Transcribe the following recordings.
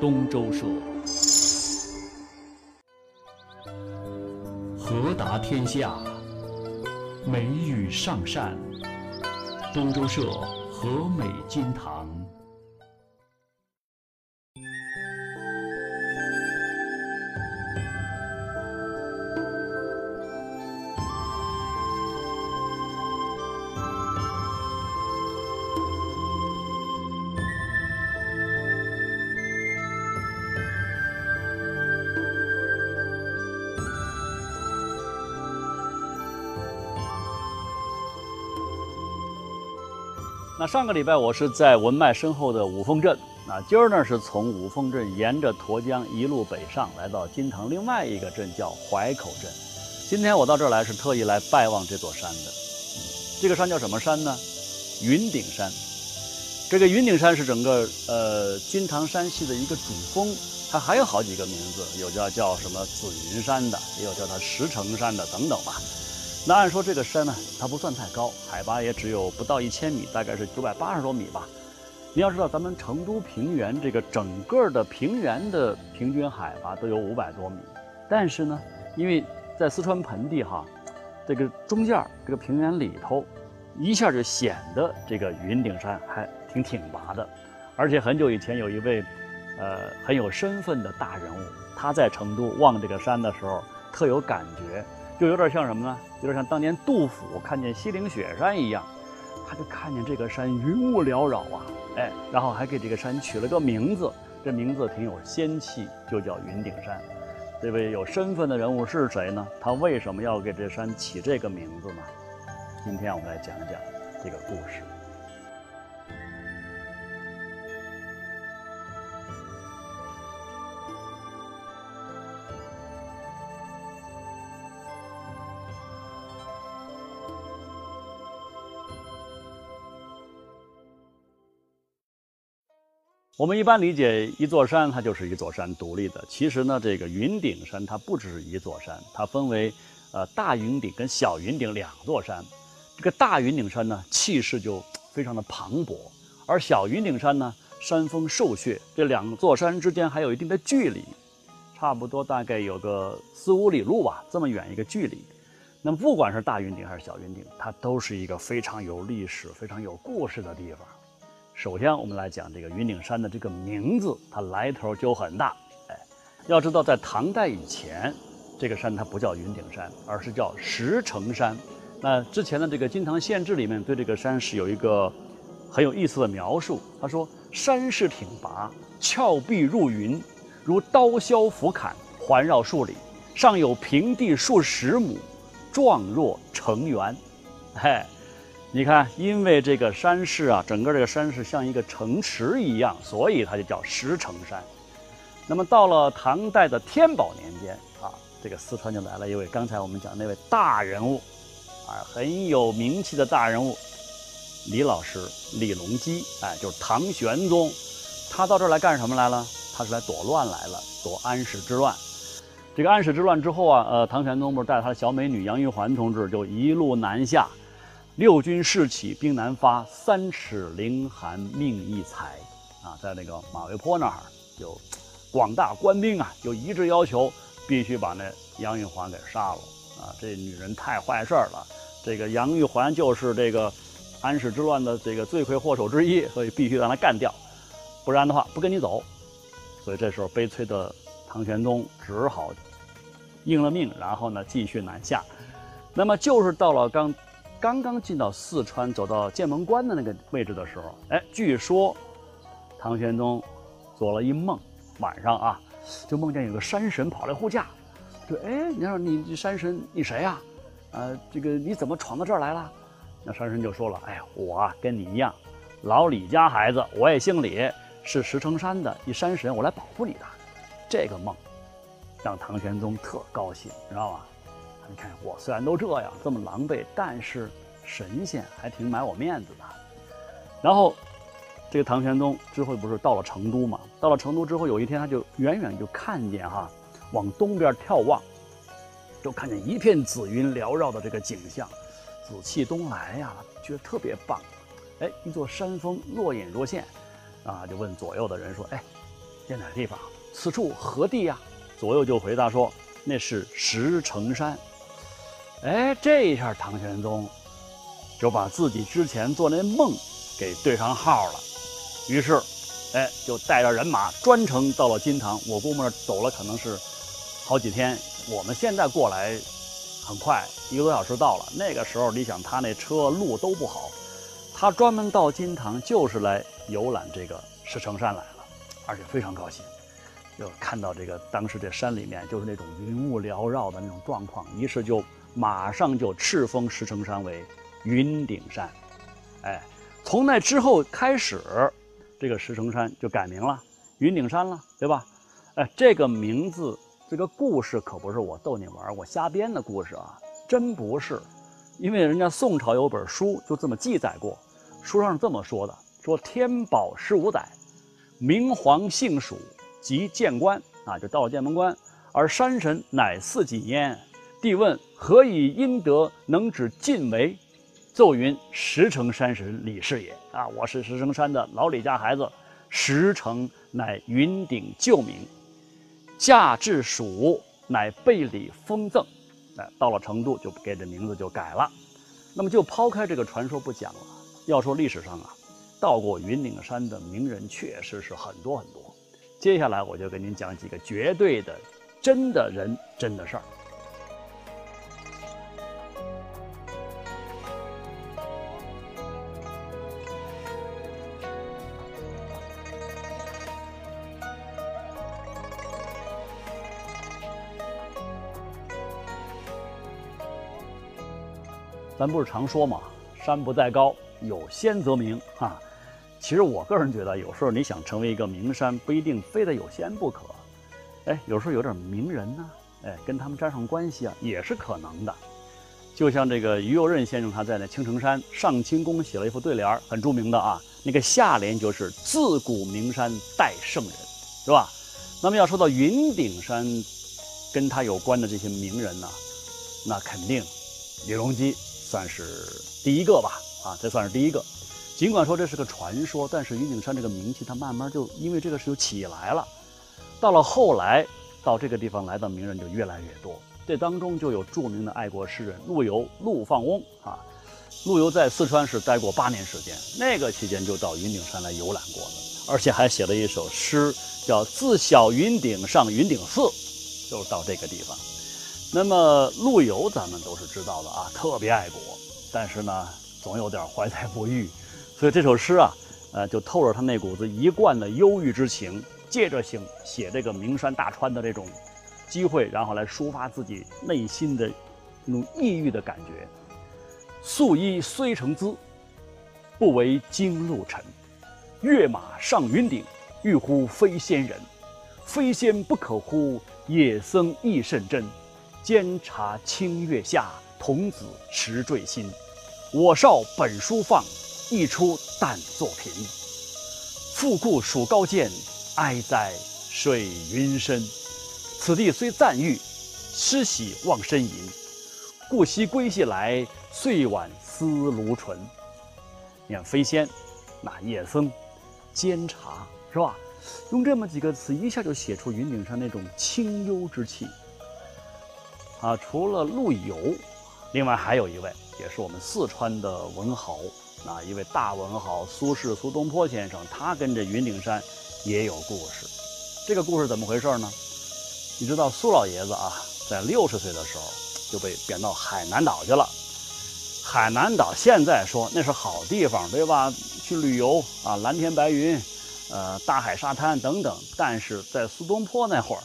东周社。和达天下，美玉上善。东周社和美金堂。那上个礼拜我是在文脉深厚的五峰镇，那今儿呢是从五峰镇沿着沱江一路北上，来到金堂另外一个镇叫淮口镇。今天我到这儿来是特意来拜望这座山的。这个山叫什么山呢？云顶山。这个云顶山是整个呃金堂山系的一个主峰，它还有好几个名字，有叫叫什么紫云山的，也有叫它石城山的等等吧。那按说这个山呢，它不算太高，海拔也只有不到一千米，大概是九百八十多米吧。你要知道，咱们成都平原这个整个的平原的平均海拔都有五百多米，但是呢，因为在四川盆地哈，这个中间这个平原里头，一下就显得这个云顶山还挺挺拔的。而且很久以前有一位，呃，很有身份的大人物，他在成都望这个山的时候，特有感觉。就有点像什么呢？有点像当年杜甫看见西岭雪山一样，他就看见这个山云雾缭绕啊，哎，然后还给这个山取了个名字，这名字挺有仙气，就叫云顶山。这位有身份的人物是谁呢？他为什么要给这山起这个名字呢？今天我们来讲讲这个故事。我们一般理解一座山，它就是一座山独立的。其实呢，这个云顶山它不只是一座山，它分为呃大云顶跟小云顶两座山。这个大云顶山呢，气势就非常的磅礴，而小云顶山呢，山峰瘦削。这两座山之间还有一定的距离，差不多大概有个四五里路吧，这么远一个距离。那么不管是大云顶还是小云顶，它都是一个非常有历史、非常有故事的地方。首先，我们来讲这个云顶山的这个名字，它来头就很大。哎，要知道，在唐代以前，这个山它不叫云顶山，而是叫石城山。那之前的这个《金堂县志》里面对这个山是有一个很有意思的描述。他说：“山势挺拔，峭壁入云，如刀削斧砍，环绕数里，上有平地数十亩，状若城垣。”嘿。你看，因为这个山势啊，整个这个山势像一个城池一样，所以它就叫石城山。那么到了唐代的天宝年间啊，这个四川就来了一位刚才我们讲那位大人物，啊，很有名气的大人物，李老师李隆基，哎，就是唐玄宗。他到这儿来干什么来了？他是来躲乱来了，躲安史之乱。这个安史之乱之后啊，呃，唐玄宗不是带他的小美女杨玉环同志就一路南下。六军士起，兵难发，三尺凌寒命一裁。啊，在那个马嵬坡那儿，就广大官兵啊，就一致要求必须把那杨玉环给杀了。啊，这女人太坏事儿了。这个杨玉环就是这个安史之乱的这个罪魁祸首之一，所以必须让她干掉，不然的话不跟你走。所以这时候悲催的唐玄宗只好应了命，然后呢继续南下。那么就是到了刚。刚刚进到四川，走到剑门关的那个位置的时候，哎，据说唐玄宗做了一梦，晚上啊，就梦见有个山神跑来护驾，说：“哎，你说你这山神，你谁呀？呃，这个你怎么闯到这儿来了？”那山神就说了：“哎，我啊跟你一样，老李家孩子，我也姓李，是石城山的一山神，我来保护你的。”这个梦让唐玄宗特高兴，知道吗？你看我虽然都这样这么狼狈，但是神仙还挺买我面子的。然后，这个唐玄宗之后不是到了成都嘛？到了成都之后，有一天他就远远就看见哈，往东边眺望，就看见一片紫云缭绕的这个景象，紫气东来呀，觉得特别棒。哎，一座山峰若隐若现，啊，就问左右的人说：“哎，在哪地方？此处何地呀？左右就回答说：“那是石城山。”哎，这一下唐玄宗就把自己之前做那梦给对上号了。于是，哎，就带着人马专程到了金堂。我估摸着走了可能是好几天。我们现在过来很快，一个多小时到了。那个时候，你想他那车路都不好，他专门到金堂就是来游览这个石城山来了，而且非常高兴。就看到这个当时这山里面就是那种云雾缭绕的那种状况，于是就。马上就敕封石城山为云顶山，哎，从那之后开始，这个石城山就改名了云顶山了，对吧？哎，这个名字，这个故事可不是我逗你玩我瞎编的故事啊，真不是，因为人家宋朝有本书就这么记载过，书上是这么说的：说天宝十五载，明皇幸蜀，即建关啊，就到了剑门关，而山神乃四锦焉。帝问何以阴德能指尽为？奏云石城山神李氏也。啊，我是石城山的老李家孩子，石城乃云顶旧名，嫁至蜀，乃被李封赠。哎，到了成都就给这名字就改了。那么就抛开这个传说不讲了，要说历史上啊，到过云顶山的名人确实是很多很多。接下来我就给您讲几个绝对的真的人真的事儿。咱不是常说嘛，山不在高，有仙则名啊。其实我个人觉得，有时候你想成为一个名山，不一定非得有仙不可。哎，有时候有点名人呢，哎，跟他们沾上关系啊，也是可能的。就像这个于右任先生他在那青城山上清宫写了一副对联，很著名的啊。那个下联就是“自古名山待圣人”，是吧？那么要说到云顶山，跟他有关的这些名人呢，那肯定李隆基。算是第一个吧，啊，这算是第一个。尽管说这是个传说，但是云顶山这个名气，它慢慢就因为这个事就起来了。到了后来，到这个地方来的名人就越来越多。这当中就有著名的爱国诗人陆游、陆放翁啊。陆游在四川是待过八年时间，那个期间就到云顶山来游览过了，而且还写了一首诗，叫《自小云顶上云顶寺》，就是到这个地方。那么陆游咱们都是知道的啊，特别爱国，但是呢，总有点怀才不遇，所以这首诗啊，呃，就透着他那股子一贯的忧郁之情，借着写写这个名山大川的这种机会，然后来抒发自己内心的那种抑郁的感觉。素衣虽成姿，不为惊路尘。跃马上云顶，欲呼非仙人。非仙不可呼？野僧亦甚真。监察清月下，童子持坠心。我少本书放，一出但作品。复故属高见，哀哉水云深。此地虽暂誉，诗喜忘身吟。故昔归系来，岁晚思卢唇。你看飞仙，那夜僧，监察，是吧？用这么几个词，一下就写出云顶上那种清幽之气。啊，除了陆游，另外还有一位，也是我们四川的文豪，啊，一位大文豪苏轼苏东坡先生，他跟这云顶山也有故事。这个故事怎么回事呢？你知道苏老爷子啊，在六十岁的时候就被贬到海南岛去了。海南岛现在说那是好地方，对吧？去旅游啊，蓝天白云，呃，大海沙滩等等。但是在苏东坡那会儿。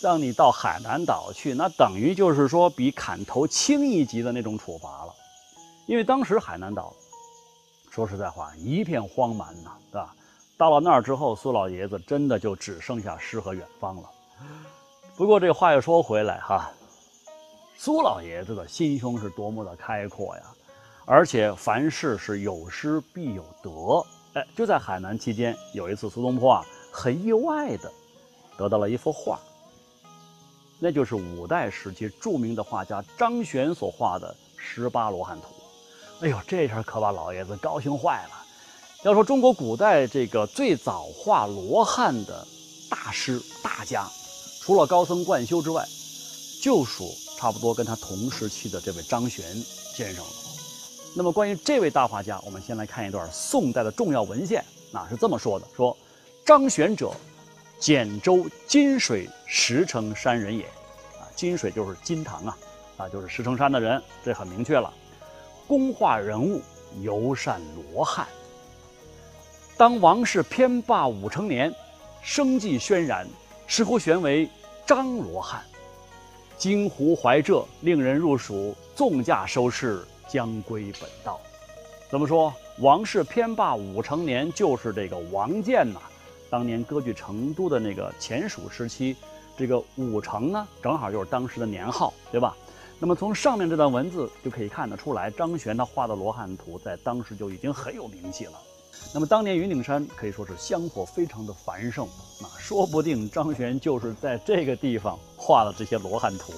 让你到海南岛去，那等于就是说比砍头轻一级的那种处罚了，因为当时海南岛，说实在话一片荒蛮呐，对吧？到了那儿之后，苏老爷子真的就只剩下诗和远方了。不过这话又说回来哈，苏老爷子的心胸是多么的开阔呀！而且凡事是有失必有得。哎，就在海南期间，有一次苏东坡啊，很意外的得到了一幅画。那就是五代时期著名的画家张玄所画的《十八罗汉图》。哎呦，这下可把老爷子高兴坏了。要说中国古代这个最早画罗汉的大师大家，除了高僧贯休之外，就属差不多跟他同时期的这位张玄先生了。那么关于这位大画家，我们先来看一段宋代的重要文献，那是这么说的：说张玄者，简州金水石城山人也。啊，金水就是金堂啊，啊就是石城山的人，这很明确了。工画人物，尤善罗汉。当王室偏霸五成年，生计轩然，石乎玄为张罗汉。金湖怀浙，令人入蜀，纵驾收视，将归本道。怎么说？王室偏霸五成年，就是这个王建呐。当年割据成都的那个前蜀时期，这个五成呢，正好就是当时的年号，对吧？那么从上面这段文字就可以看得出来，张玄他画的罗汉图在当时就已经很有名气了。那么当年云顶山可以说是香火非常的繁盛，那说不定张玄就是在这个地方画的这些罗汉图。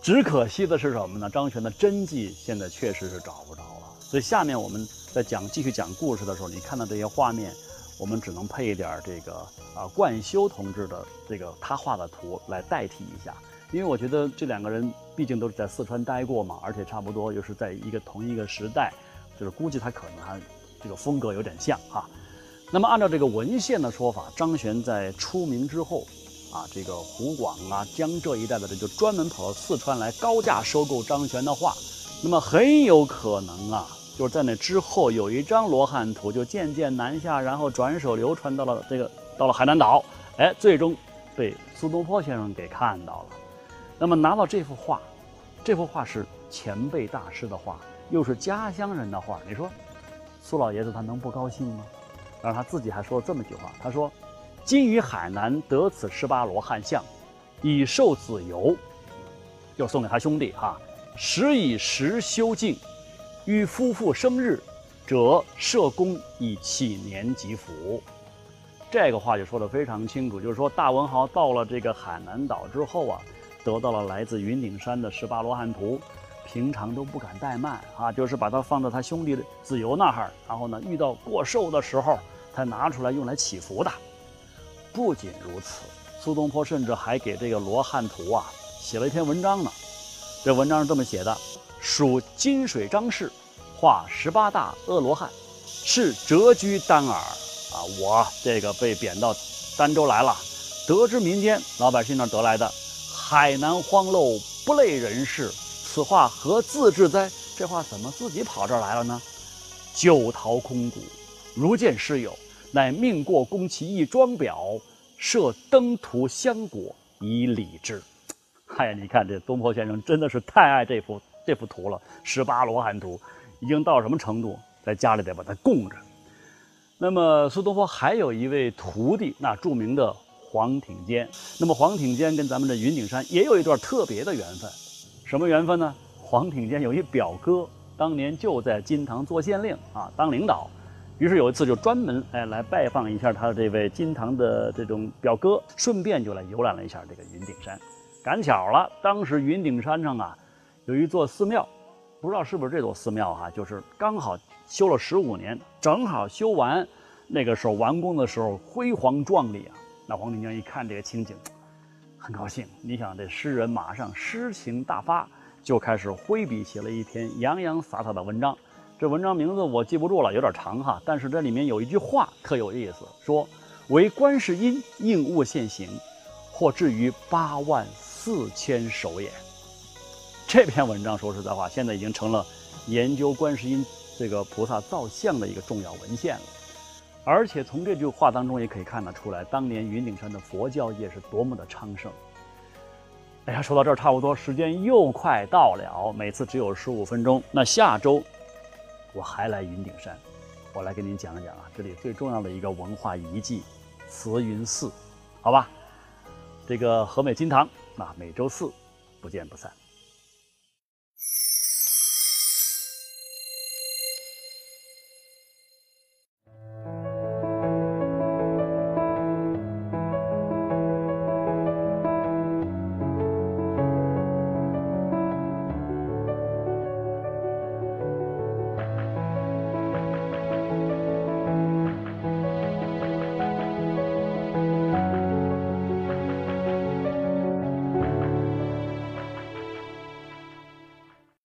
只可惜的是什么呢？张玄的真迹现在确实是找不着了。所以下面我们在讲继续讲故事的时候，你看到这些画面，我们只能配一点这个啊冠休同志的这个他画的图来代替一下，因为我觉得这两个人毕竟都是在四川待过嘛，而且差不多又是在一个同一个时代，就是估计他可能还。这个风格有点像哈，那么按照这个文献的说法，张玄在出名之后，啊，这个湖广啊、江浙一带的人就专门跑到四川来高价收购张玄的画，那么很有可能啊，就是在那之后有一张罗汉图就渐渐南下，然后转手流传到了这个到了海南岛，哎，最终被苏东坡先生给看到了，那么拿到这幅画，这幅画是前辈大师的画，又是家乡人的画，你说？苏老爷子他能不高兴吗？然后他自己还说了这么一句话，他说：“今于海南得此十八罗汉像，以受子由，就送给他兄弟哈。时以时修静，于夫妇生日，者设公以启年吉福。”这个话就说得非常清楚，就是说大文豪到了这个海南岛之后啊，得到了来自云顶山的十八罗汉图。平常都不敢怠慢啊，就是把它放到他兄弟的子由那儿，然后呢，遇到过寿的时候，才拿出来用来祈福的。不仅如此，苏东坡甚至还给这个罗汉图啊写了一篇文章呢。这文章是这么写的：属金水张氏，画十八大阿罗汉，是谪居丹耳啊。我这个被贬到儋州来了，得知民间老百姓那得来的，海南荒陋不类人世。此话何自制哉？这话怎么自己跑这儿来了呢？九桃空谷，如见师友，乃命过宫其一装裱，设登徒香果以礼之。哎呀，你看这东坡先生真的是太爱这幅这幅图了，十八罗汉图，已经到什么程度？在家里得把它供着。那么苏东坡还有一位徒弟，那著名的黄庭坚。那么黄庭坚跟咱们的云顶山也有一段特别的缘分。什么缘分呢？黄庭坚有一表哥，当年就在金堂做县令啊，当领导。于是有一次就专门哎来拜访一下他的这位金堂的这种表哥，顺便就来游览了一下这个云顶山。赶巧了，当时云顶山上啊有一座寺庙，不知道是不是这座寺庙哈，就是刚好修了十五年，正好修完，那个时候完工的时候辉煌壮丽啊。那黄庭坚一看这个情景。很高兴，你想这诗人马上诗情大发，就开始挥笔写了一篇洋洋洒洒的文章。这文章名字我记不住了，有点长哈。但是这里面有一句话特有意思，说为观世音应物现形，或至于八万四千首也。这篇文章说实在话，现在已经成了研究观世音这个菩萨造像的一个重要文献了。而且从这句话当中也可以看得出来，当年云顶山的佛教业是多么的昌盛。哎呀，说到这儿，差不多时间又快到了，每次只有十五分钟。那下周我还来云顶山，我来给您讲一讲啊，这里最重要的一个文化遗迹——慈云寺，好吧？这个和美金堂，那每周四不见不散。